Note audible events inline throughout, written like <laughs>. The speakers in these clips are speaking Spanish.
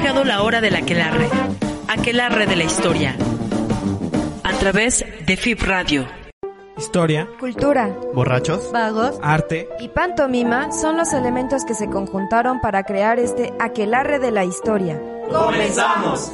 llegado la hora del aquelarre, aquelarre de la historia, a través de FIP Radio. Historia, Cultura, Borrachos. vagos arte, y pantomima son los elementos que se conjuntaron para crear este aquelarre de la historia. ¡Comenzamos!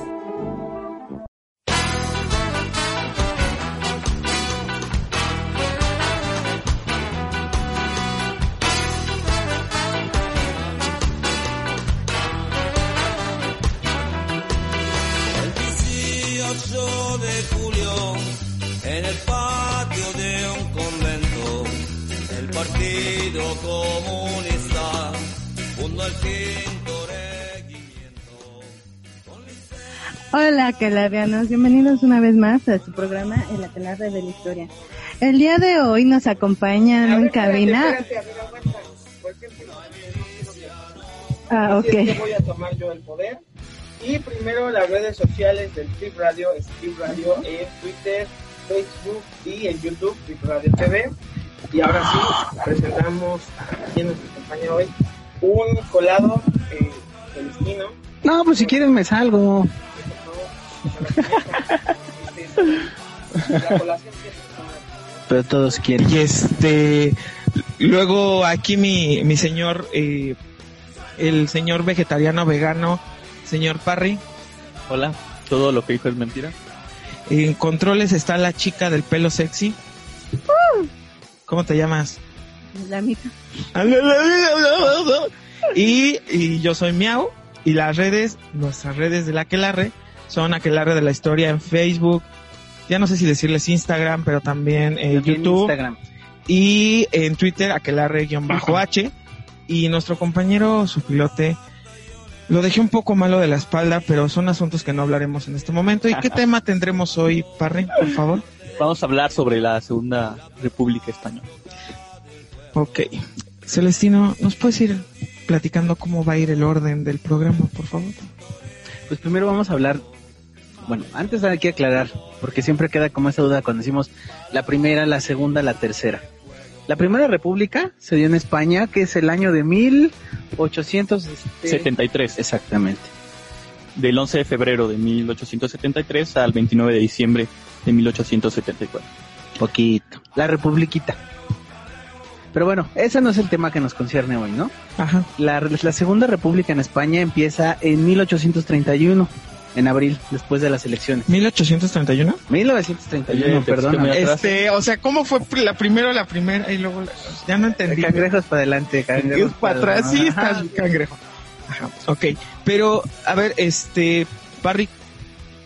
Hola, calarianos. Bienvenidos una vez más a su programa El Aquelarre de la Historia. El día de hoy nos acompañan en cabina. Ah, ok. Así es que voy a tomar yo el poder. Y primero las redes sociales del Flip Radio, es Flip Radio en Twitter, Facebook y en YouTube, Flip Radio TV. Y ahora sí, presentamos a quien nos acompaña hoy, un colado eh, celestino. No, pues si quieren me salgo. La Pero todos quieren. y este, luego aquí mi, mi señor, eh, el señor vegetariano vegano, señor Parry. Hola, todo lo que dijo es mentira. En controles está la chica del pelo sexy. ¿Cómo te llamas? La mitad. Y, y yo soy Miau. Y las redes, nuestras redes del Aquelarre, son Aquelarre de la Historia en Facebook. Ya no sé si decirles Instagram, pero también en También YouTube. Instagram. Y en Twitter, Aquelarre-H. Y nuestro compañero, su pilote, lo dejé un poco malo de la espalda, pero son asuntos que no hablaremos en este momento. ¿Y qué tema tendremos hoy, Parry, por favor? Vamos a hablar sobre la Segunda República Española. Ok. Celestino, ¿nos puedes ir platicando cómo va a ir el orden del programa, por favor? Pues primero vamos a hablar. Bueno, antes hay que aclarar, porque siempre queda como esa duda cuando decimos la primera, la segunda, la tercera. La primera república se dio en España, que es el año de 1873. 73, Exactamente. del 11 de febrero de 1873 al 29 de diciembre de 1874. Poquito. La republiquita. Pero bueno, ese no es el tema que nos concierne hoy, ¿no? Ajá. La, la Segunda República en España empieza en 1831, en abril, después de las elecciones. ¿1831? 1931, Oye, te perdón. Este, o sea, ¿cómo fue la primera la primera y luego la- ya no entendí? Cangrejos para adelante, cangrejos para atrás, sí, está el cangrejo. Ajá, ok. Pero, a ver, este, Barry,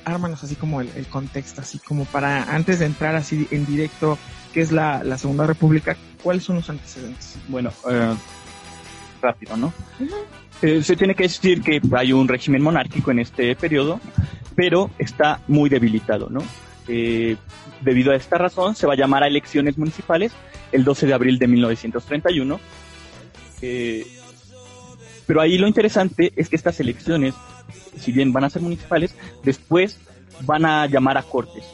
ármanos así como el, el contexto, así como para, antes de entrar así en directo, que es la, la Segunda República, ¿cuáles son los antecedentes? Bueno, eh, rápido, ¿no? Eh, se tiene que decir que hay un régimen monárquico en este periodo, pero está muy debilitado, ¿no? Eh, debido a esta razón, se va a llamar a elecciones municipales el 12 de abril de 1931. Eh, pero ahí lo interesante es que estas elecciones, si bien van a ser municipales, después van a llamar a cortes.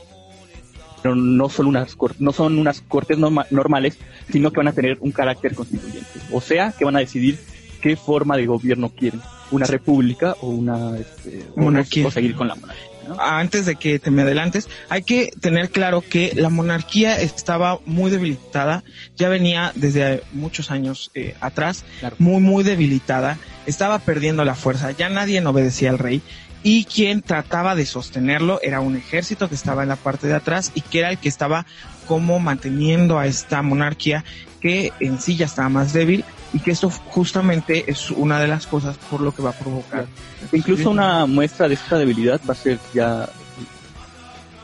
Pero no son unas, cor- no son unas cortes norma- normales, sino que van a tener un carácter constituyente. O sea, que van a decidir qué forma de gobierno quieren. Una república o una este, Monarquía. O, seguir con la monarquía. ¿no? Antes de que te me adelantes, hay que tener claro que la monarquía estaba muy debilitada, ya venía desde muchos años eh, atrás, Claro. muy, muy debilitada, estaba perdiendo la fuerza, ya nadie no obedecía al rey y quien trataba de sostenerlo era un ejército que estaba en la parte de atrás y que era el que estaba como manteniendo a esta monarquía que en sí ya estaba más débil y que esto justamente es una de las cosas por lo que va a provocar. Incluso una muestra de esta debilidad va a ser ya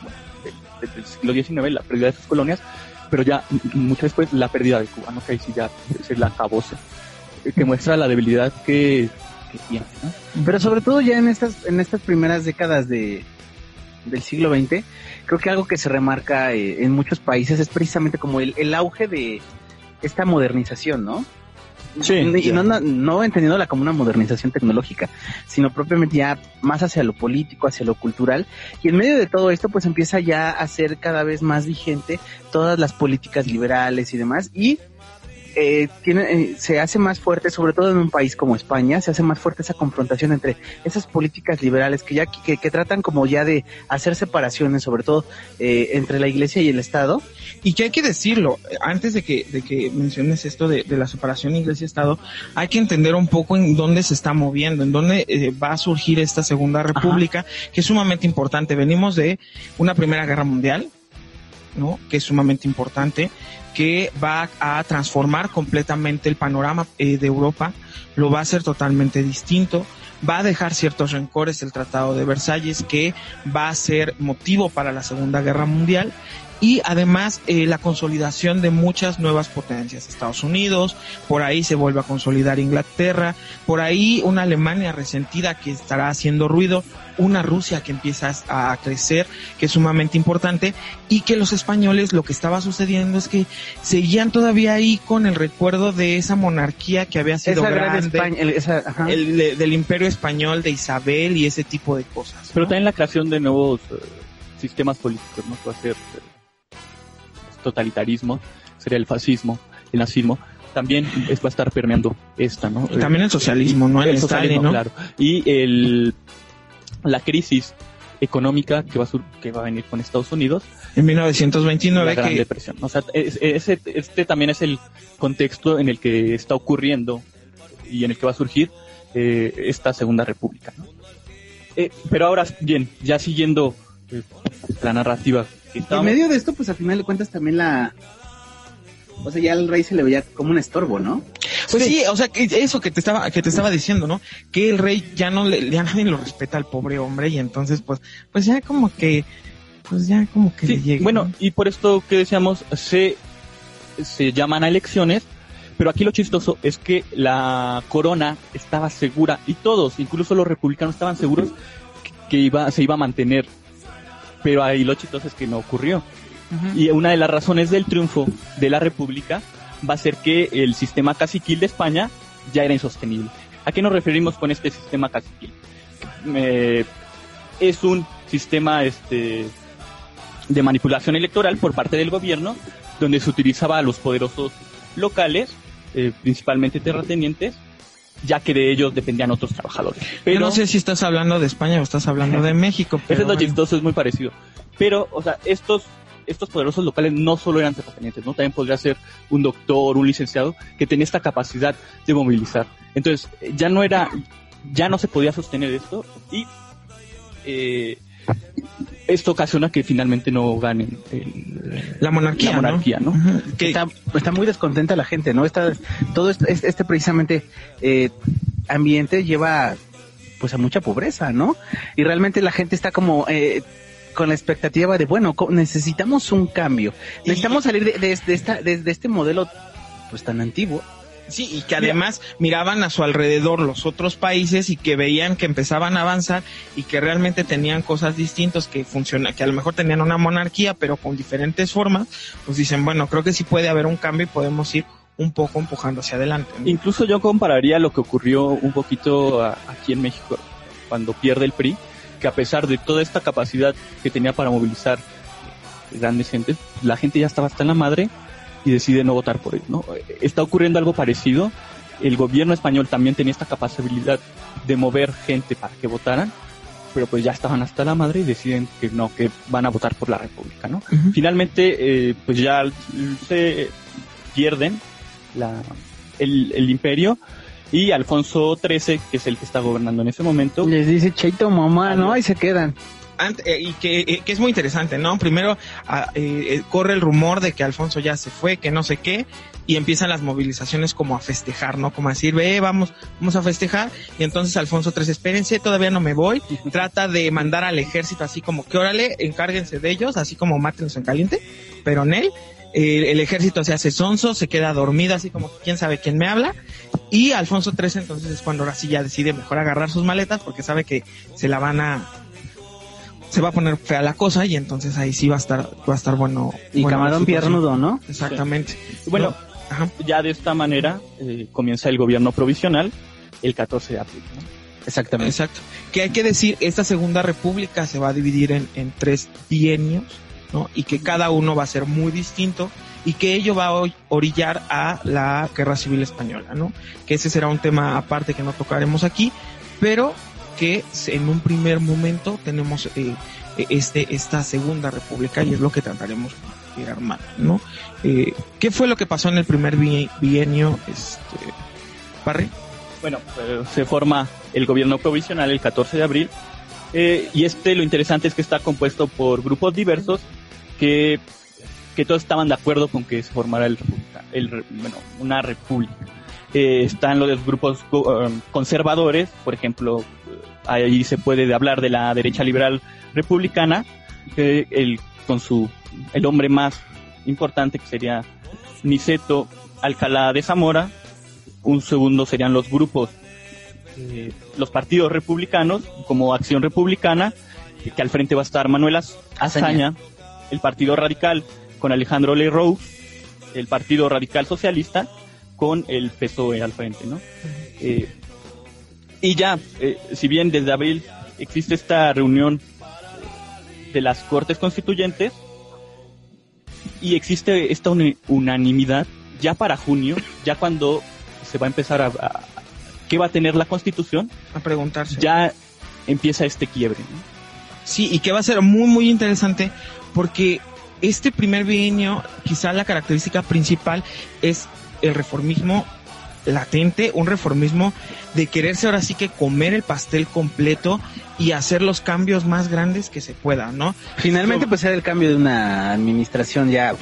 bueno, de- desde el siglo XIX, la pérdida de sus colonias, pero ya mucho después la pérdida de Cuba, ¿no? que ahí sí ya es la acabose, eh, que muestra la debilidad que, que tiene. ¿no? Pero sobre todo ya en estas, en estas primeras décadas de, del siglo XX, creo que algo que se remarca eh, en muchos países es precisamente como el, el auge de esta modernización, ¿no? Sí, y no, no, no entendiéndola como una modernización tecnológica, sino propiamente ya más hacia lo político, hacia lo cultural. Y en medio de todo esto, pues empieza ya a ser cada vez más vigente todas las políticas liberales y demás. Y eh, tiene, eh, se hace más fuerte, sobre todo en un país como España, se hace más fuerte esa confrontación entre esas políticas liberales que ya que, que tratan como ya de hacer separaciones, sobre todo eh, entre la Iglesia y el Estado. Y que hay que decirlo, antes de que, de que menciones esto de, de la separación Iglesia-Estado, hay que entender un poco en dónde se está moviendo, en dónde eh, va a surgir esta Segunda República, que es sumamente importante. Venimos de una Primera Guerra Mundial, ¿no? Que es sumamente importante, que va a transformar completamente el panorama eh, de Europa, lo va a hacer totalmente distinto, va a dejar ciertos rencores el Tratado de Versalles, que va a ser motivo para la Segunda Guerra Mundial, y además eh, la consolidación de muchas nuevas potencias, Estados Unidos, por ahí se vuelve a consolidar Inglaterra, por ahí una Alemania resentida que estará haciendo ruido, una Rusia que empieza a crecer, que es sumamente importante, y que los españoles lo que estaba sucediendo es que seguían todavía ahí con el recuerdo de esa monarquía que había sido Esa gran grande, España, el- esa- ajá. el de- del imperio español, de Isabel y ese tipo de cosas. Pero también la creación de nuevos eh, sistemas políticos, ¿no? Va a ser totalitarismo, sería el fascismo, el nazismo, también es, va a estar permeando esta, ¿no? Y también el socialismo, ¿no? El Stalin, socialismo, ¿no? claro. Y el, la crisis económica que va, a sur- que va a venir con Estados Unidos, En 1929 la Gran que Depresión. O sea, es- este también es el contexto en el que está ocurriendo y en el que va a surgir eh, esta Segunda República. ¿no? Eh, pero ahora, bien, ya siguiendo eh, la narrativa en medio de esto, pues al final de cuentas también la... O sea, ya al rey se le veía como un estorbo, ¿no? Pues sí, o sea, que eso que te estaba que te estaba diciendo, ¿no? Que el rey ya no le ya nadie lo respeta al pobre hombre y entonces pues pues ya como que pues ya como que Sí, le llega. bueno, ¿no? y por esto que decíamos, se, se llaman a elecciones, pero aquí lo chistoso es que la corona estaba segura, y todos, incluso los republicanos, estaban seguros que, que iba, se iba a mantener. Pero ahí lo chistoso es que no ocurrió. Y una de las razones del triunfo de la república va a ser que el sistema caciquil de España ya era insostenible. ¿A qué nos referimos con este sistema caciquil? Eh, es un sistema este, de manipulación electoral por parte del gobierno, donde se utilizaba a los poderosos locales, eh, principalmente terratenientes, ya que de ellos dependían otros trabajadores. Yo no sé si estás hablando de España o estás hablando de <laughs> México, Ese pero es lo chistoso, es muy parecido. Pero, o sea, estos, estos poderosos locales no solo eran terratenientes, ¿no? También podría ser un doctor, un licenciado, que tenía esta capacidad de movilizar. Entonces, ya no era, ya no se podía sostener esto y eh, esto ocasiona que finalmente no ganen el- la monarquía, la monarquía, ¿no? Que- está, está muy descontenta la gente, ¿no? Está, todo este, este- este precisamente eh, ambiente lleva pues a mucha pobreza, ¿no? Y realmente la gente está como eh, con la expectativa de, bueno, co- necesitamos un cambio, necesitamos salir de, de- de esta, de, de este modelo pues tan antiguo. Sí, y que además miraban a su alrededor los otros países y que veían que empezaban a avanzar y que realmente tenían cosas distintas que funciona, que a lo mejor tenían una monarquía pero con diferentes formas, pues dicen, bueno, creo que sí puede haber un cambio y podemos ir un poco empujando hacia adelante. Incluso yo compararía lo que ocurrió un poquito aquí en México cuando pierde el PRI, que a pesar de toda esta capacidad que tenía para movilizar grandes gentes, la gente ya estaba hasta en la madre y decide no votar por él, ¿no? Está ocurriendo algo parecido. El gobierno español también tenía esta capacidad de mover gente para que votaran, pero pues ya estaban hasta la madre y deciden que no, que van a votar por la República, ¿no? Ujú. Finalmente, eh, pues ya se pierden la, el, el imperio y Alfonso XIII, que es el que está gobernando en ese momento, Les dice Cheito mamá, ¿no? Y se quedan. Eh, y que, eh, que es muy interesante, ¿no? Primero ah, eh, eh, corre el rumor de que Alfonso ya se fue, que no sé qué, y empiezan las movilizaciones como a festejar, ¿no? Como a decir, ve, vamos, vamos a festejar, y entonces Alfonso III, espérense, todavía no me voy, trata de mandar al ejército así como que órale, encárguense de ellos, así como mátenlos en caliente, pero en él, eh, el ejército se hace sonso, se queda dormido, así como quién sabe quién me habla, y Alfonso XIII entonces es cuando ahora sí ya decide mejor agarrar sus maletas porque sabe que se la van a se va a poner fea la cosa y entonces ahí sí va a estar va a estar bueno Y bueno, camarón piernudo, ¿no? exactamente bueno, No, ajá. ya de esta manera eh, comienza el gobierno provisional el 14 de abril. ¿no? Exactamente. exacto que hay que decir esta segunda república se va a dividir en, en tres bienios no y que cada uno va a ser muy distinto y que ello va a orillar a la guerra civil española, ¿no? Que ese será un tema aparte que no tocaremos aquí, pero que en un primer momento tenemos eh, este esta segunda república y es lo que trataremos de armando, ¿no? Eh, ¿Qué fue lo que pasó en el primer bienio, este, Parry? Bueno, eh, se forma el gobierno provisional el 14 de abril eh, y este lo interesante es que está compuesto por grupos diversos que, que todos estaban de acuerdo con que se formara el, el bueno, una república. Eh, están los grupos um, conservadores, por ejemplo, ahí se puede hablar de la derecha liberal republicana, el, con su, el hombre más importante que sería Niceto Alcalá de Zamora, un segundo serían los grupos, eh, los partidos republicanos, como Acción Republicana, que al frente va a estar Manuel Azaña, el Partido Radical con Alejandro Leroux, el Partido Radical Socialista con el PSOE al frente, ¿no? Eh, y ya, eh, si bien desde abril existe esta reunión de las Cortes Constituyentes y existe esta unanimidad, ya para junio, ya cuando se va a empezar a, qué va a tener la Constitución, a preguntarse. Ya empieza este quiebre. Sí, y que va a ser muy, muy interesante porque este primer bienio, quizá la característica principal es el reformismo latente, un reformismo de quererse ahora sí que comer el pastel completo y hacer los cambios más grandes que se puedan, ¿no? Finalmente, pues era el cambio de una administración ya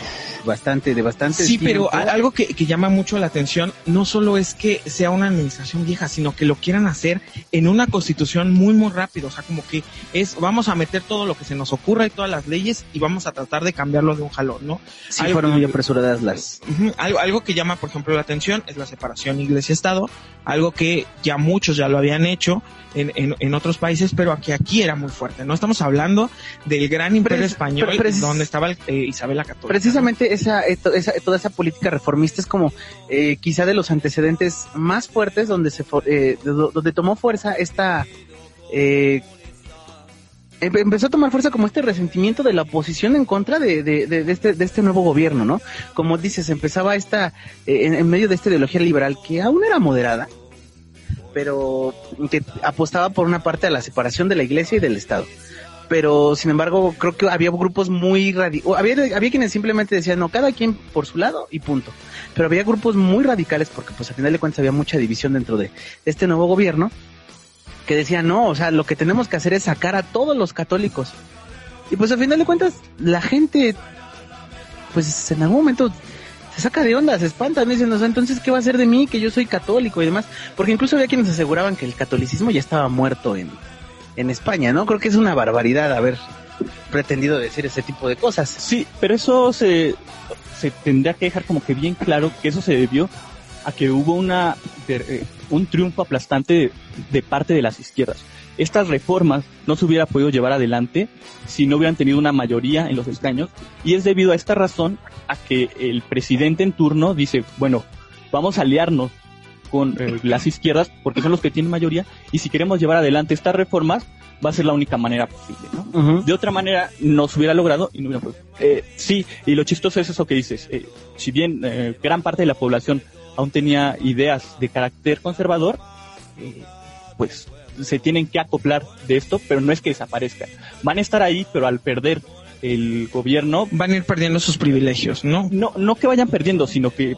bastante, de bastante. Sí, pero algo que, que, llama mucho la atención no solo es que sea una administración vieja, sino que lo quieran hacer en una constitución muy, muy rápido. O sea, como que es, vamos a meter todo lo que se nos ocurra y todas las leyes y vamos a tratar de cambiarlo de un jalón, ¿no? Sí, fueron muy apresuradas las. algo, algo que llama, por ejemplo, la atención es la separación iglesia-estado, algo que ya muchos ya lo habían hecho en, en, en otros países, pero aquí, aquí era muy fuerte. No estamos hablando del gran imperio español donde estaba eh, Isabel la Católica. Precisamente esa, eh, esa, toda esa política reformista es como eh, quizá de los antecedentes más fuertes donde se eh, donde tomó fuerza esta eh, empezó a tomar fuerza como este resentimiento de la oposición en contra de, de, de, este, de este nuevo gobierno, ¿no? Como dices, empezaba esta, en, en, medio de esta ideología liberal que aún era moderada, pero que apostaba por una parte a la separación de la iglesia y del Estado. Pero, sin embargo, creo que había grupos muy radicales. Había, había quienes simplemente decían, no, cada quien por su lado y punto. Pero había grupos muy radicales porque, pues, al final de cuentas había mucha división dentro de este nuevo gobierno que decían, no, o sea, lo que tenemos que hacer es sacar a todos los católicos. Y pues, al final de cuentas, la gente, pues, en algún momento se saca de onda, se espanta, dicen, o sea, entonces, ¿qué va a hacer de mí? Que yo soy católico y demás. Porque incluso había quienes aseguraban que el catolicismo ya estaba muerto en, en España, ¿no? Creo que es una barbaridad haber pretendido decir ese tipo de cosas. Sí, pero eso se, se tendría que dejar como que bien claro que eso se debió a que hubo una eh, un triunfo aplastante de, de parte de las izquierdas. Estas reformas no se hubiera podido llevar adelante si no hubieran tenido una mayoría en los escaños y es debido a esta razón a que el presidente en turno dice, bueno, vamos a aliarnos con eh, las izquierdas porque son los que tienen mayoría y si queremos llevar adelante estas reformas va a ser la única manera posible, ¿no? Uh -huh. De otra manera no se hubiera logrado y no hubiera podido. Eh, sí, y lo chistoso es eso que dices. Eh, si bien gran parte de la población aún tenía ideas de carácter conservador, eh, pues se tienen que acoplar de esto, pero no es que desaparezcan. Van a estar ahí, pero al perder el gobierno van a ir perdiendo sus privilegios, ¿no? No, no que vayan perdiendo, sino que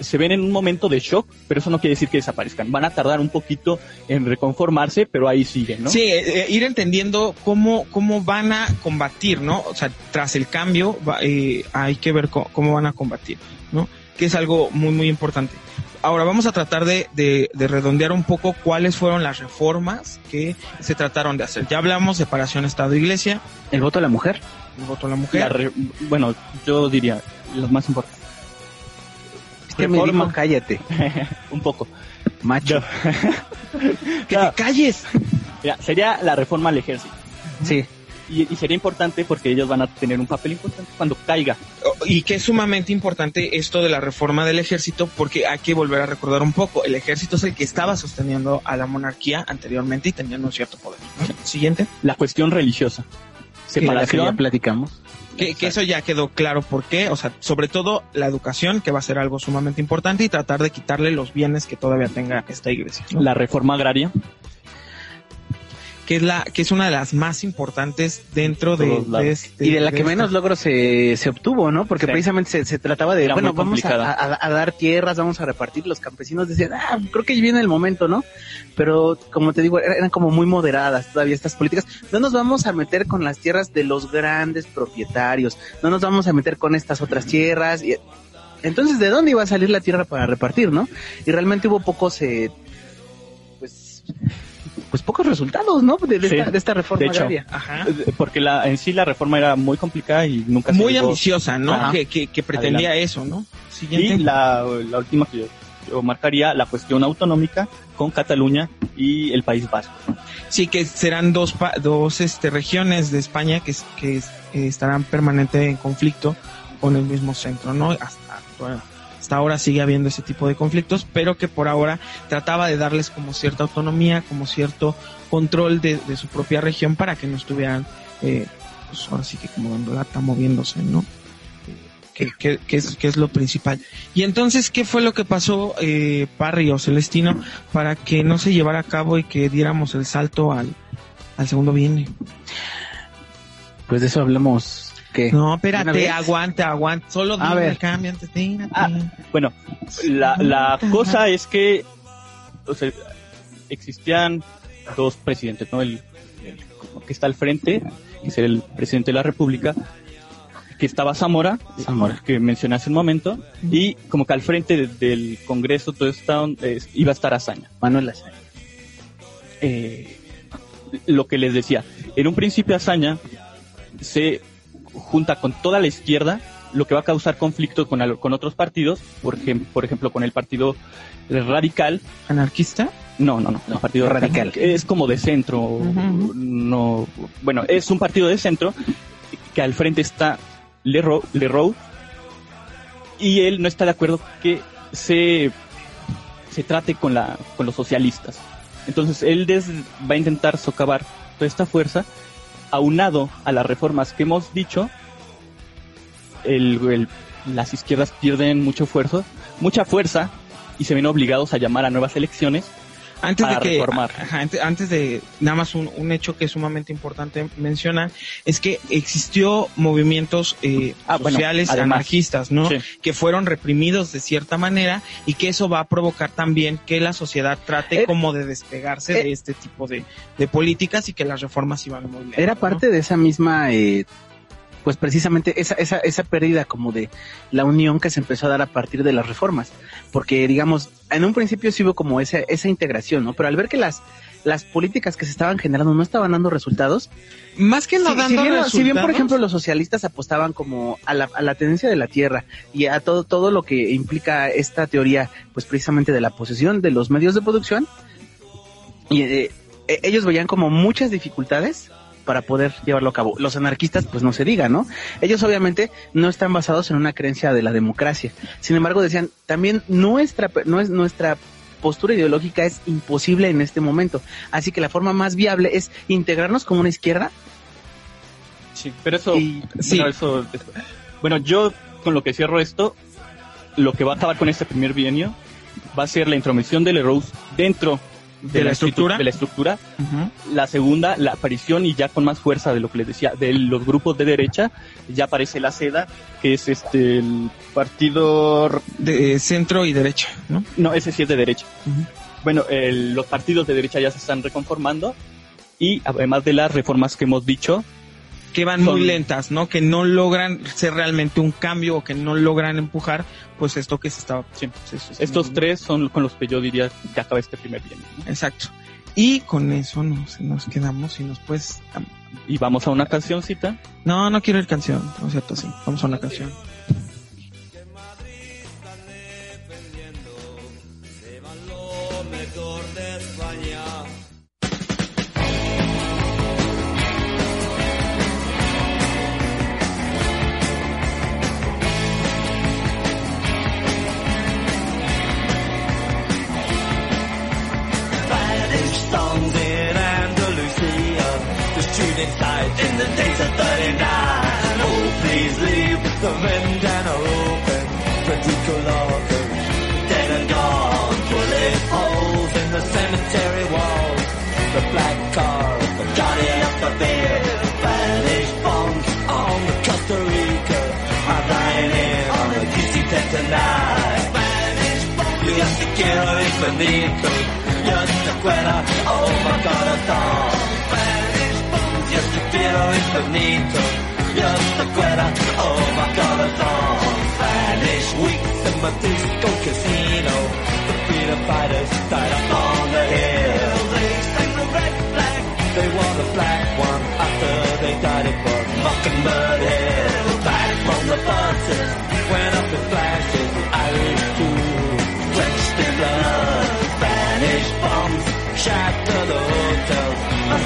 se ven en un momento de shock, pero eso no quiere decir que desaparezcan. Van a tardar un poquito en reconformarse, pero ahí siguen, ¿no? Sí, eh, ir entendiendo cómo, cómo van a combatir, ¿no? O sea, tras el cambio va, eh, hay que ver cómo, cómo, van a combatir, ¿no? Que es algo muy, muy importante. Ahora vamos a tratar de, de, de, redondear un poco cuáles fueron las reformas que se trataron de hacer. Ya hablamos separación Estado-Iglesia. El voto a la mujer. El voto a la mujer. La re, bueno, yo diría, los más importantes es que reforma. me dijo, cállate. <laughs> un poco. Macho. <laughs> que no. te calles. Mira, sería la reforma al ejército. Sí. Y, y, sería importante porque ellos van a tener un papel importante cuando caiga. Y que es sumamente importante esto de la reforma del ejército porque hay que volver a recordar un poco. El ejército es el que estaba sosteniendo a la monarquía anteriormente y tenía un cierto poder. ¿no? Siguiente. La cuestión religiosa. Separación. Que ya platicamos. Que, que eso ya quedó claro por qué, o sea, sobre todo la educación, que va a ser algo sumamente importante, y tratar de quitarle los bienes que todavía tenga esta iglesia. ¿no? La reforma agraria. Que es la que es una de las más importantes dentro de, este- y de la que esta- menos logro se, se obtuvo, ¿no? Porque Sí. precisamente se, se trataba de, Era bueno, vamos a, a- a dar tierras, vamos a repartir. Los campesinos decían, ah, creo que viene el momento, ¿no? Pero, como te digo, eran eran como muy moderadas todavía estas políticas. No nos vamos a meter con las tierras de los grandes propietarios. No nos vamos a meter con estas otras tierras. Y, entonces, ¿de dónde iba a salir la tierra para repartir, no? Y realmente hubo pocos, eh, pues, pues pocos resultados, ¿no? De, de Sí. esta, de esta reforma De hecho. agraria. Ajá. Eh, Porque la, en sí la reforma era muy complicada y nunca se muy llegó. ambiciosa, ¿no? Que, que, que pretendía eso, ¿no? Siguiente. Y la, la última que yo, yo marcaría, la cuestión autonómica con Cataluña y el País Vasco. Sí, que serán dos, pa- dos este, regiones de España que, que es- eh, estarán permanente en conflicto con el mismo centro, ¿no? Hasta, bueno, hasta ahora sigue habiendo ese tipo de conflictos, pero que por ahora trataba de darles como cierta autonomía, como cierto control de, su propia región para que no estuvieran, eh, pues ahora sí que como dando lata, moviéndose, ¿no? Que, que, que es, es lo principal. Y entonces, ¿qué fue lo que pasó, eh, Parry o Celestino, para que no se llevara a cabo y que diéramos el salto al, al segundo viene? Pues de eso hablamos. ¿Qué? No, ¿Una espérate, vez? aguante, aguante. Solo A ver. cambia antes, tírate. Ah, Bueno, la, la cosa es que o sea, existían dos presidentes, ¿no? El, el que está al frente, que es el presidente de la República, que estaba Zamora, Zamora. que mencioné hace un momento, y como que al frente de- del Congreso todo está, eh, iba a estar Azaña. Manuel Azaña. Eh, lo que les decía, en un principio Azaña se junta con toda la izquierda, lo que va a causar conflicto con, al- con otros partidos, por, ejem- por ejemplo con el partido radical, ¿Anarquista? no, no, no, el partido radical. radical es como de centro, no, bueno, es un partido de centro que al frente está Leroux, Leroux y él no está de acuerdo que se se trate con la con los socialistas. Entonces él des- va a intentar socavar toda esta fuerza aunado a las reformas que hemos dicho. el- las izquierdas pierden mucho esfuerzo, mucha fuerza y se ven obligados a llamar a nuevas elecciones Antes de que, reformar. ajá, antes, antes de nada más un, un hecho que es sumamente importante mencionar es que existió movimientos eh, Ah, bueno, sociales además. anarquistas, ¿no? Sí. Que fueron reprimidos de cierta manera y que eso va a provocar también que la sociedad trate Eh, como de despegarse eh, de este tipo de, de políticas y que las reformas iban muy lejos, Era ¿no? parte de esa misma, eh, pues precisamente esa, esa, esa pérdida como de la unión que se empezó a dar a partir de las reformas. Porque, digamos, en un principio sí hubo como esa, esa integración, ¿no? Pero al ver que las, las políticas que se estaban generando no estaban dando resultados, Más que no dando si bien, si bien, por resultados, ejemplo, los socialistas apostaban como a la, a la tendencia de la tierra y a todo, todo lo que implica esta teoría, pues precisamente de la posesión de los medios de producción, y eh, eh, ellos veían como muchas dificultades para poder llevarlo a cabo. Los anarquistas, pues no se diga, ¿no? Ellos obviamente no están basados en una creencia de la democracia. Sin embargo, decían, también nuestra, no es nuestra postura ideológica es imposible en este momento. Así que la forma más viable es integrarnos como una izquierda Sí, pero eso, Y- sí. bueno, eso después. Bueno, yo con lo que cierro esto, lo que va a acabar con este primer bienio va a ser la intromisión de Leroux dentro ¿De la estructura? de la estructura. Ujú. La segunda, la aparición y ya con más fuerza de lo que les decía, de los grupos de derecha, ya aparece la SEDA, que es este el partido, de centro y derecha, ¿no? no, ese sí es de derecha. Bueno, el- los partidos de derecha ya se están reconformando y además de las reformas que hemos dicho, que van muy lentas, ¿no? Que no logran ser realmente un cambio o que no logran empujar, pues esto que se estaba. Sí. estos tres son con los que yo diría que acaba este primer bienio. ¿no? Exacto. Y con eso nos, nos quedamos y nos pues. Y vamos a una cancioncita. No, no quiero ir canción, no es cierto, sí. Vamos a una canción. Andalusia, died in the days of 39. Oh, Please leave the vendana open. Critical organ, dead and gone. Bullet holes in the cemetery walls. The black car, the guardian of the beer. Spanish bombs on the Costa Rica. I'm dying in on the DC-10 tonight. Spanish bombs, yo te quiero infinito. Yo te acuerdo, oh my bombs, yo te quiero infinito. Yo te acuerdo, oh my corazón. Spanish weeks in my disco casino. The freedom fighters died up on the hill. They sang the red flag. They wore the black one after they died it was Mockingbird Hill. Back from the buses, went up in flashes. Irish too, drenched in blood. Spanish bombs shattered the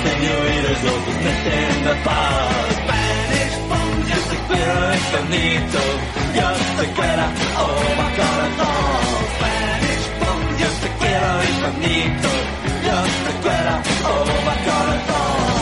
senoritas locals met in the bar. Spanish bombs, yo te quiero infinito. Yo te quiero, oh my corazón. Spanish bombs, yo te quiero infinito. Yo te quiero, oh my corazón. The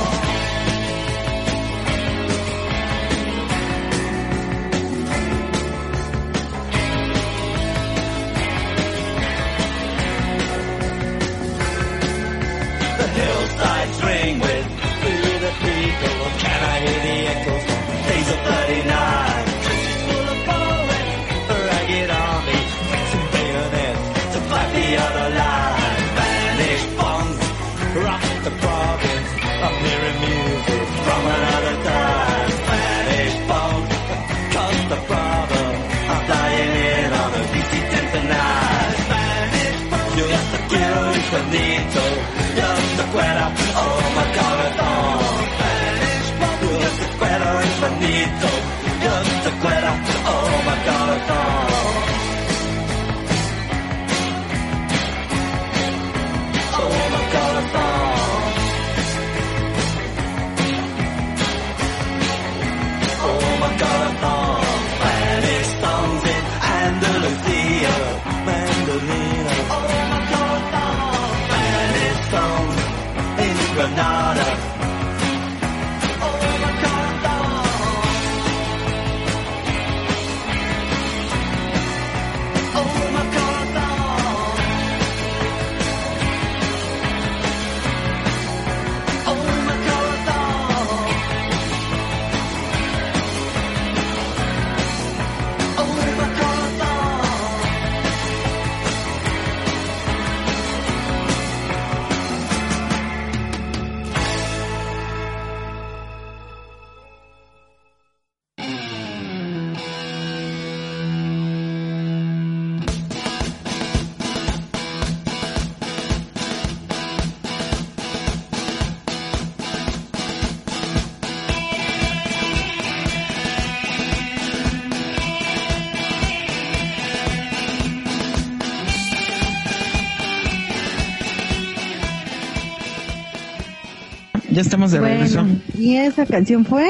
Ya estamos de regreso. Bueno, y esa canción fue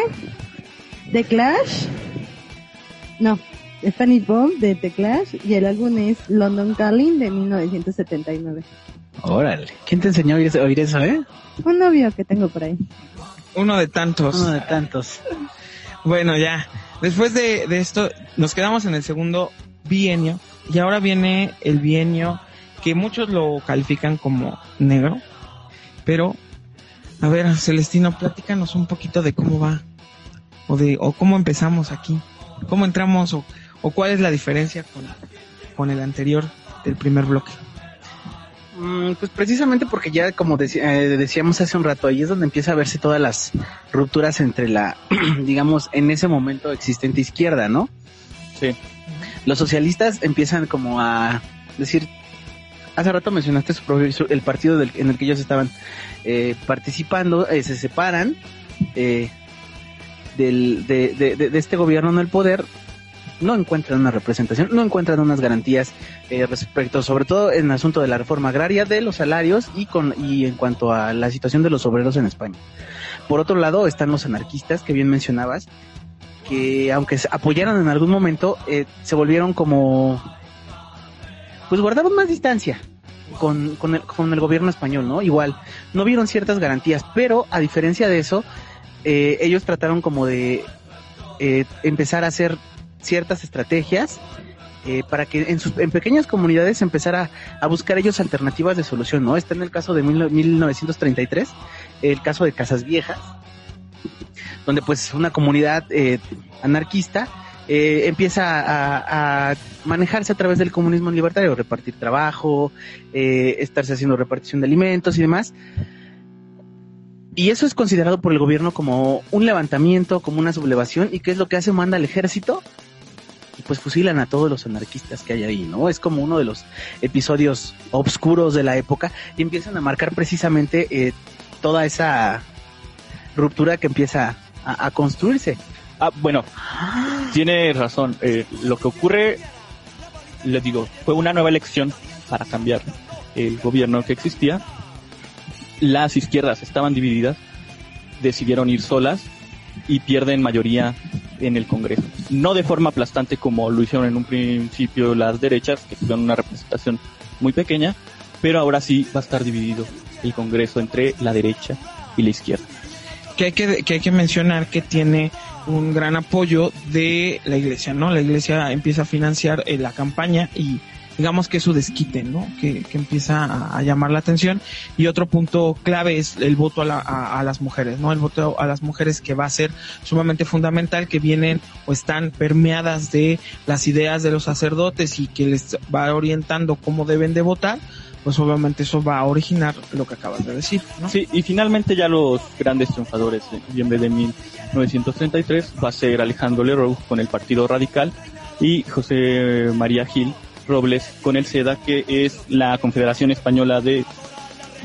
The Clash. No, Spanish Bomb de The Clash y el álbum es London Calling de 1979. Órale. ¿Quién te enseñó a oír, oír eso, eh? Un novio que tengo por ahí. Uno de tantos. Uno de tantos. Bueno, ya. Después de, de esto, nos quedamos en el segundo bienio. Y ahora viene el bienio que muchos lo califican como negro. Pero, a ver, Celestino, platícanos un poquito de cómo va. O de, o cómo empezamos aquí. Cómo entramos o, o cuál es la diferencia con, con el anterior del primer bloque. Mm, Pues precisamente porque ya, como eh, decíamos hace un rato, ahí es donde empieza a verse todas las rupturas entre la, <clears throat> digamos, en ese momento existente izquierda, ¿no? Sí. Los socialistas empiezan como a decir, hace rato mencionaste su el partido en el que ellos estaban eh, participando, eh, se separan eh, del, de, de- de- de este gobierno en el poder, no encuentran una representación, no encuentran unas garantías eh, respecto, sobre todo en el asunto de la reforma agraria, de los salarios y con y en cuanto a la situación de los obreros en España. Por otro lado están los anarquistas que bien mencionabas, que aunque apoyaron en algún momento, eh, se volvieron como, pues guardaron más distancia con, con, el, gobierno español, ¿no? Igual, no vieron ciertas garantías, pero a diferencia de eso, eh, ellos trataron como de eh, empezar a hacer ciertas estrategias eh, para que en, sus, en pequeñas comunidades empezara a buscar ellos alternativas de solución, ¿no? Está en el caso de mil- 1933, el caso de Casas Viejas, donde pues una comunidad eh, anarquista eh, empieza a, manejarse a través del comunismo libertario, repartir trabajo, eh, estarse haciendo repartición de alimentos y demás. Y eso es considerado por el gobierno como un levantamiento, como una sublevación, y qué es lo que hace, manda al ejército y pues fusilan a todos los anarquistas que hay ahí, ¿no? Es como uno de los episodios obscuros de la época y empiezan a marcar precisamente eh, toda esa ruptura que empieza a construirse. Ah, bueno, tiene razón. Eh, lo que ocurre, les digo, fue una nueva elección para cambiar el gobierno que existía. Las izquierdas estaban divididas, decidieron ir solas y pierden mayoría en el Congreso. No de forma aplastante como lo hicieron en un principio las derechas, que tuvieron una representación muy pequeña, pero ahora sí va a estar dividido el Congreso entre la derecha y la izquierda. que hay que, que hay que mencionar que tiene un gran apoyo de la iglesia, ¿no? La iglesia empieza a financiar eh, la campaña y digamos que es su desquite, ¿no? Que, empieza a, a llamar la atención. Y otro punto clave es el voto a, la- a- a las mujeres, ¿no? El voto a las mujeres que va a ser sumamente fundamental, que vienen o están permeadas de las ideas de los sacerdotes y que les va orientando cómo deben de votar, pues obviamente eso va a originar lo que acabas de decir, ¿no? Sí, y finalmente ya los grandes triunfadores de noviembre de 1933 va a ser Alejandro Leroux con el Partido Radical y José María Gil Robles con el SEDA, que es la Confederación Española de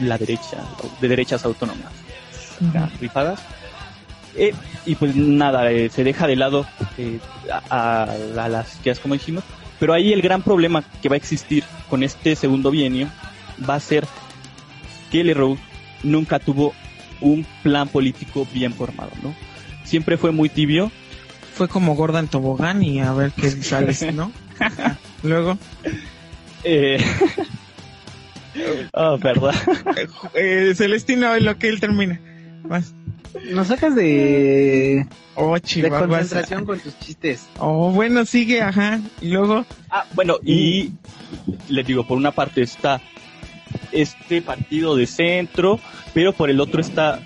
la derecha, de derechas autónomas, ya, rifadas. Eh, y pues nada, eh, se deja de lado eh, a, a- a las izquierdas, como dijimos, pero ahí el gran problema que va a existir con este segundo bienio va a ser que Leroux nunca tuvo un plan político bien formado, ¿no? Siempre fue muy tibio. Fue como gorda en tobogán y a ver qué sales, <laughs> ¿no? Luego. Eh... <laughs> oh, perdón. Eh, Celestino, en lo que él termina. Vas. Nos sacas de, Oh, de concentración con tus chistes. Oh, bueno, sigue, ajá. Y luego. Ah, bueno, y les digo, por una parte está este partido de centro, pero por el otro está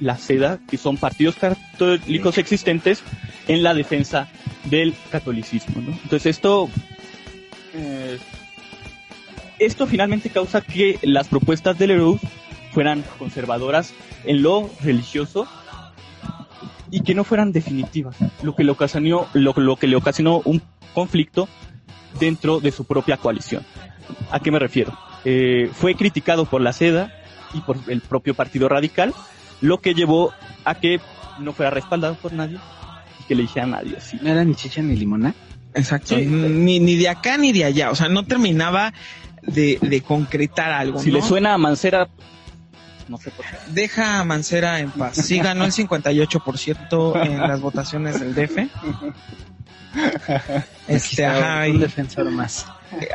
la SEDA, que son partidos católicos existentes en la defensa del catolicismo, ¿no? Entonces esto, eh, esto finalmente causa que las propuestas de Leroux fueran conservadoras en lo religioso y que no fueran definitivas, lo que le ocasionó, lo, lo que le ocasionó un conflicto dentro de su propia coalición. ¿A qué me refiero? Eh, fue criticado por la SEDA y por el propio Partido Radical, lo que llevó a que no fuera respaldado por nadie y que le dijeran adiós. ¿sí? No era ni chicha ni limona. Exacto. Sí. Ni, ni de acá ni de allá. O sea, no terminaba de, de concretar algo. Si ¿no? le suena a Mancera, no sé por qué. Deja a Mancera en paz. Sí ganó el 58% en las votaciones del DF. <laughs> Este, ajá, un y- defensor más.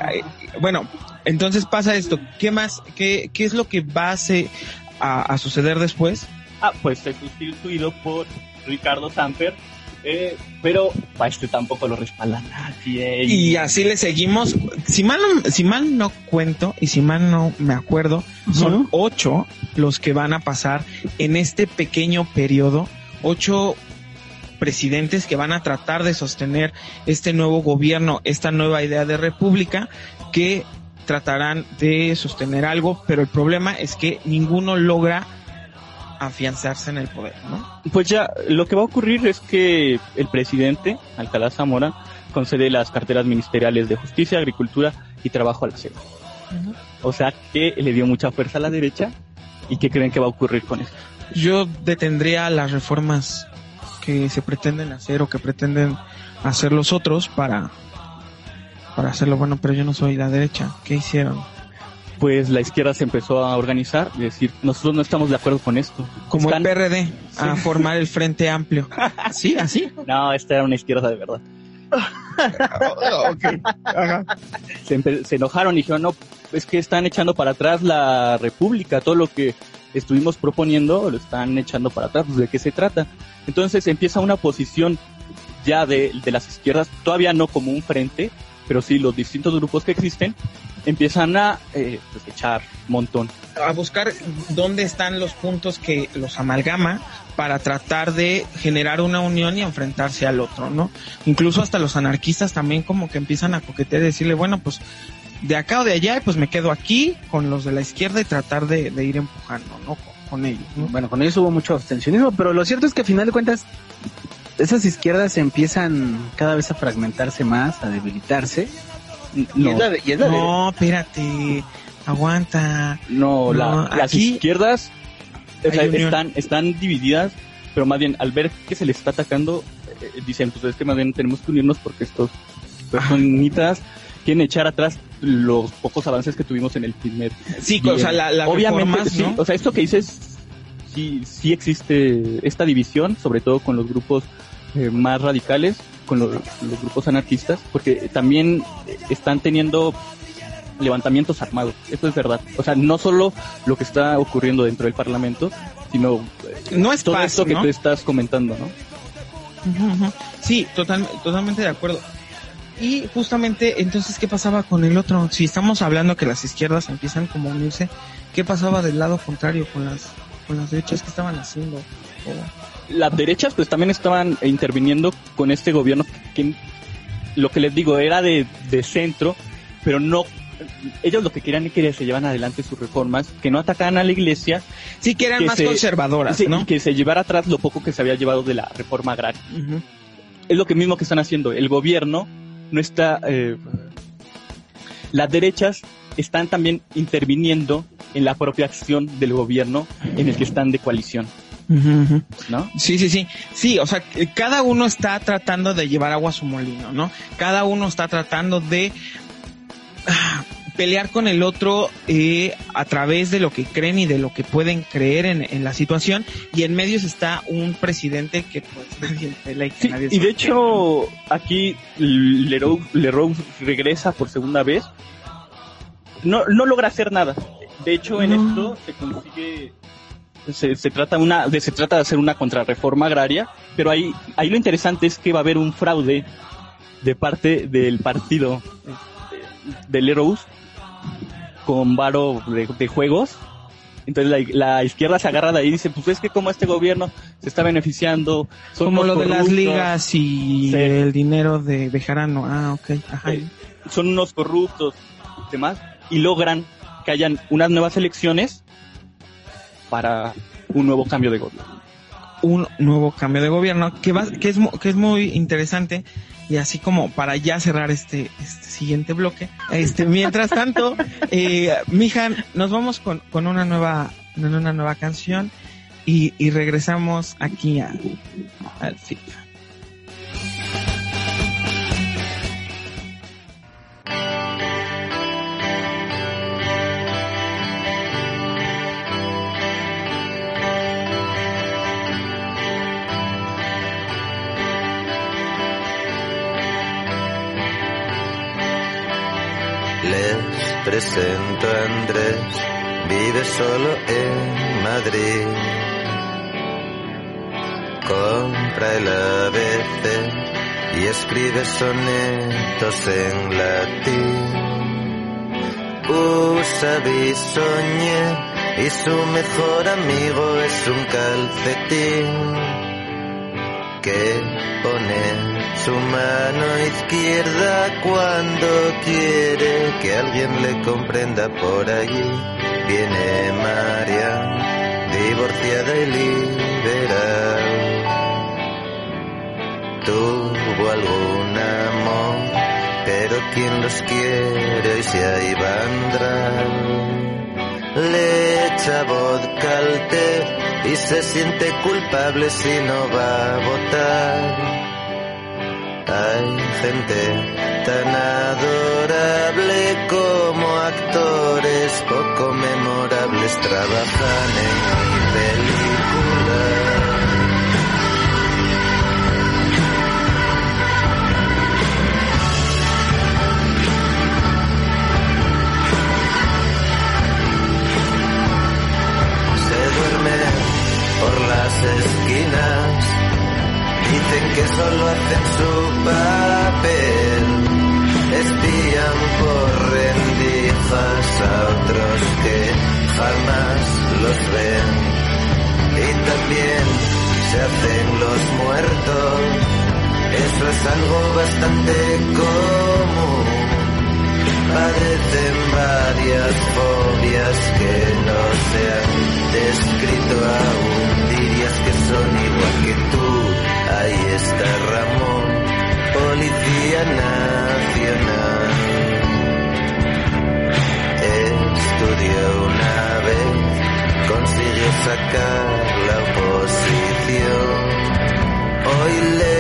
Ay, bueno, entonces pasa esto. ¿Qué más? ¿Qué, qué es lo que va a, se- a, a suceder después? Ah, pues fue sustituido por Ricardo Samper, eh, pero a este tampoco lo respalda nadie. Y así le seguimos. Si mal no, si mal no cuento y si mal no me acuerdo, son ocho los que van a pasar en este pequeño periodo. Ocho presidentes que van a tratar de sostener este nuevo gobierno, esta nueva idea de república que tratarán de sostener algo, pero el problema es que ninguno logra afianzarse en el poder, ¿no? Pues ya, lo que va a ocurrir es que el presidente, Alcalá Zamora, concede las carteras ministeriales de Justicia, Agricultura y Trabajo a la SEDA. O sea que le dio mucha fuerza a la derecha. ¿Y qué creen que va a ocurrir con esto? Yo detendría las reformas que se pretenden hacer o que pretenden hacer los otros para para hacerlo bueno, pero yo no soy la derecha. ¿Qué hicieron? Pues la izquierda se empezó a organizar y decir, nosotros no estamos de acuerdo con esto. Como Están- el PRD a <laughs> formar el Frente Amplio. ¿Sí? ¿Así? No, esta era una izquierda de verdad. <laughs> Se, empe- se enojaron y dijeron, no, es que están echando para atrás la república, todo lo que estuvimos proponiendo lo están echando para atrás. Pues, ¿De qué se trata? Entonces empieza una posición ya de, de las izquierdas, todavía no como un frente, pero sí los distintos grupos que existen, empiezan a eh, pues, echar montón. A buscar dónde están los puntos que los amalgama para tratar de generar una unión y enfrentarse al otro, ¿no? Incluso hasta los anarquistas también como que empiezan a coquetear y decirle, bueno, pues de acá o de allá, pues me quedo aquí con los de la izquierda y tratar de, de ir empujando, ¿no? Con, con ellos, ¿no? Bueno, con ellos hubo mucho abstencionismo, pero lo cierto es que a final de cuentas esas izquierdas empiezan cada vez a fragmentarse más, a debilitarse. Y No. es la de- y es la de- No, espérate, aguanta. No, la- las izquierdas o sea, están, están divididas, pero más bien al ver que se les está atacando, eh, dicen, pues es que más bien tenemos que unirnos porque estos personitas quieren echar atrás los pocos avances que tuvimos en el primer. Sí, bien. o sea, la, la Obviamente, o sea, esto que dices, sí, sí existe esta división, sobre todo con los grupos eh, más radicales, con los, los grupos anarquistas, porque también están teniendo levantamientos armados, eso es verdad. O sea, no solo lo que está ocurriendo dentro del Parlamento, sino eh, No es todo paz, esto que ¿no? tú estás comentando, ¿no? Sí, total, totalmente de acuerdo. Y justamente, entonces, ¿qué pasaba con el otro? Si estamos hablando que las izquierdas empiezan como a unirse, ¿qué pasaba del lado contrario con las, con las derechas que estaban haciendo? O- las derechas pues también estaban interviniendo con este gobierno que lo que les digo era de, de centro, pero no ellos lo que querían es que se llevan adelante sus reformas, que no atacaban a la iglesia, sí, que eran Que más se- conservadoras, sí, ¿no? que se llevara atrás lo poco que se había llevado de la reforma agraria. Es lo que mismo que están haciendo. El gobierno no está, eh, las derechas están también interviniendo en la propia acción del gobierno en el que están de coalición, ¿no? Sí, sí, sí. Sí, o sea, que cada uno está tratando de llevar agua a su molino, ¿no? Cada uno está tratando de ah, pelear con el otro eh, a través de lo que creen y de lo que pueden creer en, en la situación. Y en medios está un presidente que pues <laughs> nadie pelea y que Sí, nadie y de hecho, aquí Leroux, Leroux regresa por segunda vez. No, no logra hacer nada. De hecho, en No. esto se consigue. Se, se trata una, de, se trata de hacer una contrarreforma agraria, pero ahí, ahí lo interesante es que va a haber un fraude de parte del partido este, de Leroux con varo de, de juegos. Entonces la, la izquierda se agarra de ahí y dice, pues es que como este gobierno se está beneficiando, son Como lo de las ligas y Sí. el dinero de Bejarano. Ah, ok. Ajá. eh, son unos corruptos y demás, y logran que hayan unas nuevas elecciones para un nuevo cambio de gobierno. un nuevo cambio de gobierno que va que es que es muy interesante y así como para ya cerrar este este siguiente bloque este <laughs> mientras tanto eh, mija nos vamos con, con una nueva una nueva canción y, y regresamos aquí a al FIP. Presento Andrés, vive solo en Madrid. Compra el ABC y escribe sonetos en latín. Usa bisoñé y su mejor amigo es un calcetín que pone su mano izquierda cuando quiere que alguien le comprenda por allí. Viene María, divorciada y liberal. Tuvo algún amor, pero quien los quiere hoy se ahí vendrán le echa vodka al té y se siente culpable si no va a votar. Hay gente tan adorable como actores poco memorables. Trabajan en mi solo hacen su papel. Espían por rendijas a otros que jamás los ven. Y también se hacen los muertos. Eso es algo bastante común. Padecen varias fobias que no se han descrito aún. Dirías que son igual que tú. Ahí está Ramón, Policía Nacional. Estudió una vez, consiguió sacar la oposición. Hoy le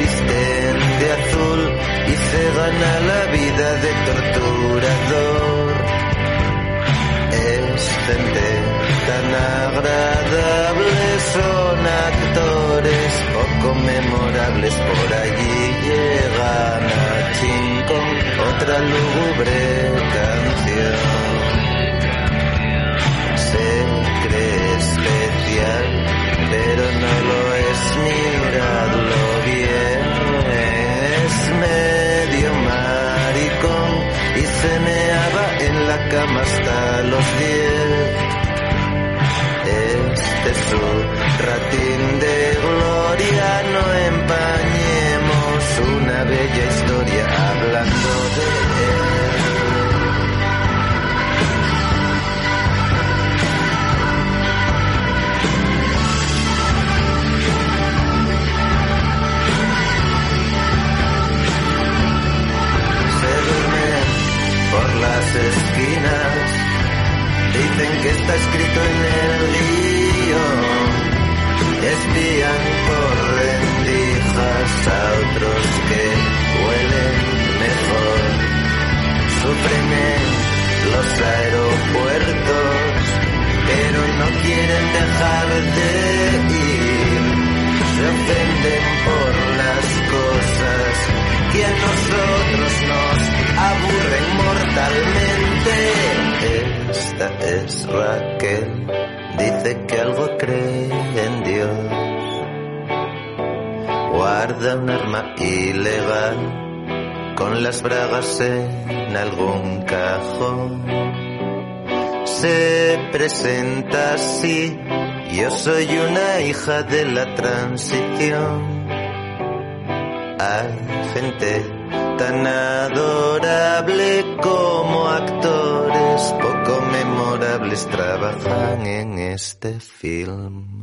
visten de azul y se gana la vida de torturador. Es gente tan agradable, son actores poco memorables, por allí llegan a Chincón, otra lúgubre canción. Se cree especial, pero no lo es, miradlo bien. Es medio maricón y se meaba en la cama hasta los diez. Este es su ratín de gloria, no empañemos una bella historia hablando de él. En algún cajón. Se presenta así, yo soy una hija de la transición. Hay gente tan adorable como actores poco memorables trabajan en este film.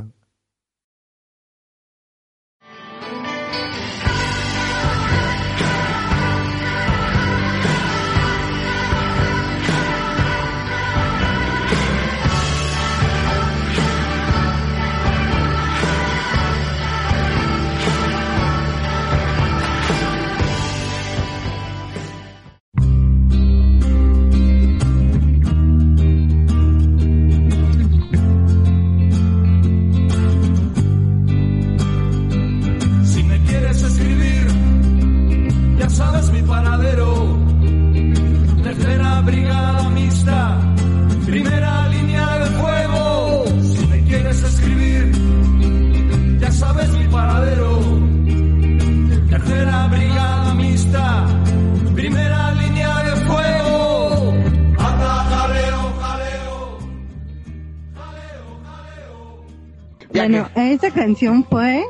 Bueno, esa canción fue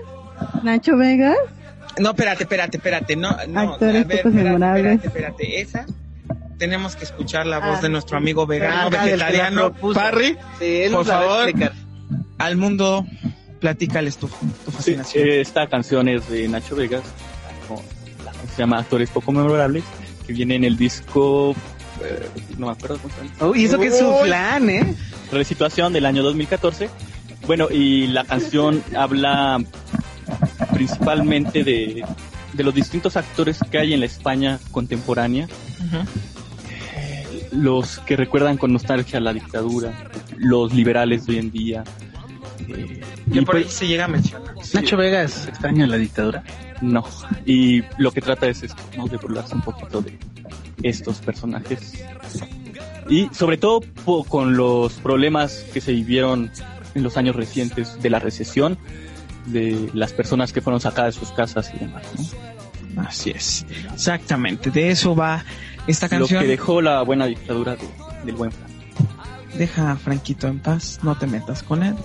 Nacho Vegas. No, espérate, espérate, espérate. No, no, Actores a ver, espérate, memorables. espérate, espérate. Esa tenemos que escuchar la voz Ah. de nuestro amigo vegano, Ah, vegetariano. Parry. Sí, él por favor, explicar. al mundo, platícales tu, tu Sí, fascinación. eh, esta canción es de Nacho Vegas, se llama Actores Poco Memorables, que viene en el disco, eh, no me acuerdo cómo se llama. Oh, y eso que es su Uy. plan, ¿eh? Resituación del año 2014. Bueno, y la canción habla principalmente de, de los distintos actores que hay en la España contemporánea, los que recuerdan con nostalgia la dictadura, los liberales de hoy en día. eh, y por ahí pues- se llega a mencionar. Nacho Vegas extraña la dictadura. No, y lo que trata es esto, ¿no? De burlarse un poquito de estos personajes. Y sobre todo con los problemas que se vivieron en los años recientes de la recesión de las personas que fueron sacadas de sus casas y demás, ¿no? Así es. Exactamente. De eso va esta canción. Lo que dejó la buena dictadura de- del buen Franco. Deja a Franquito en paz, no te metas con él.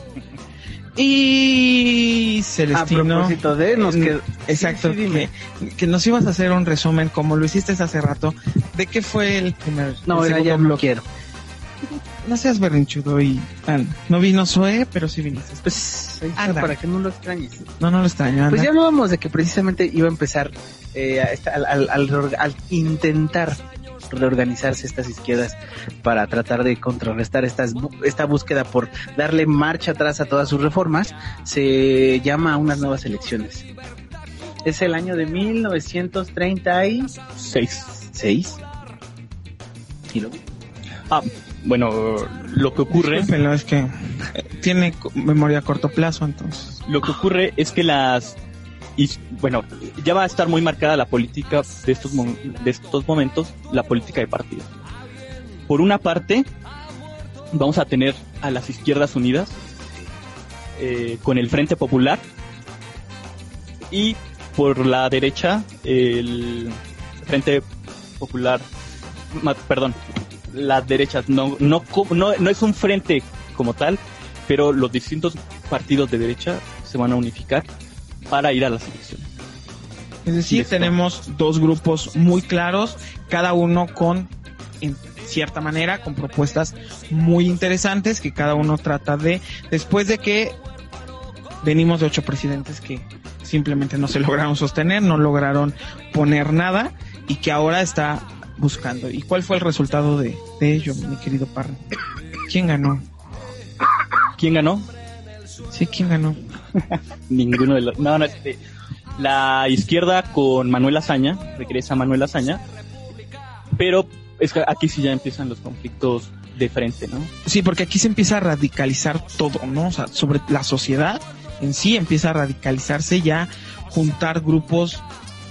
Y A Celestino. propósito de, nos quedó... Exacto, Sí, sí, dime. que, que nos ibas a hacer un resumen, como lo hiciste hace rato, de qué fue el primer. No, el era ya no quiero. No seas berrinchudo y. tan- no vino Zoe, pero sí viniste. Pues Anda. para que no lo extrañes. No, no lo extraño. Pues anda. ya hablábamos de que precisamente iba a empezar eh, a esta- al, al- al reorga- al intentar reorganizarse estas izquierdas para tratar de contrarrestar estas, bu- esta búsqueda por darle marcha atrás a todas sus reformas, se llama a unas nuevas elecciones. Es el año de 1936. Seis. ¿Y luego? Ah, bueno, lo que ocurre, es que tiene memoria a corto plazo, entonces. lo que ocurre es que las y bueno, ya va a estar muy marcada la política de estos de estos momentos, la política de partido. Por una parte, vamos a tener a las izquierdas unidas eh, con el Frente Popular y por la derecha el Frente Popular, perdón, las derechas no no no no es un frente como tal, pero los distintos partidos de derecha se van a unificar para ir a las elecciones. Es decir, Listo. tenemos dos grupos muy claros, cada uno con, en cierta manera, con propuestas muy interesantes que cada uno trata de, después de que venimos de ocho presidentes que simplemente no se <laughs> lograron sostener, no lograron poner nada y que ahora está buscando. ¿Y cuál fue el resultado de, de ello, mi querido Parra? ¿Quién ganó? ¿Quién ganó? Sí, ¿quién ganó? <laughs> Ninguno de los. No, no, este, la izquierda con Manuel Azaña, regresa Manuel Azaña, pero es que aquí sí ya empiezan los conflictos de frente, ¿no? Sí, porque aquí se empieza a radicalizar todo, ¿no? O sea, sobre la sociedad en sí empieza a radicalizarse ya, juntar grupos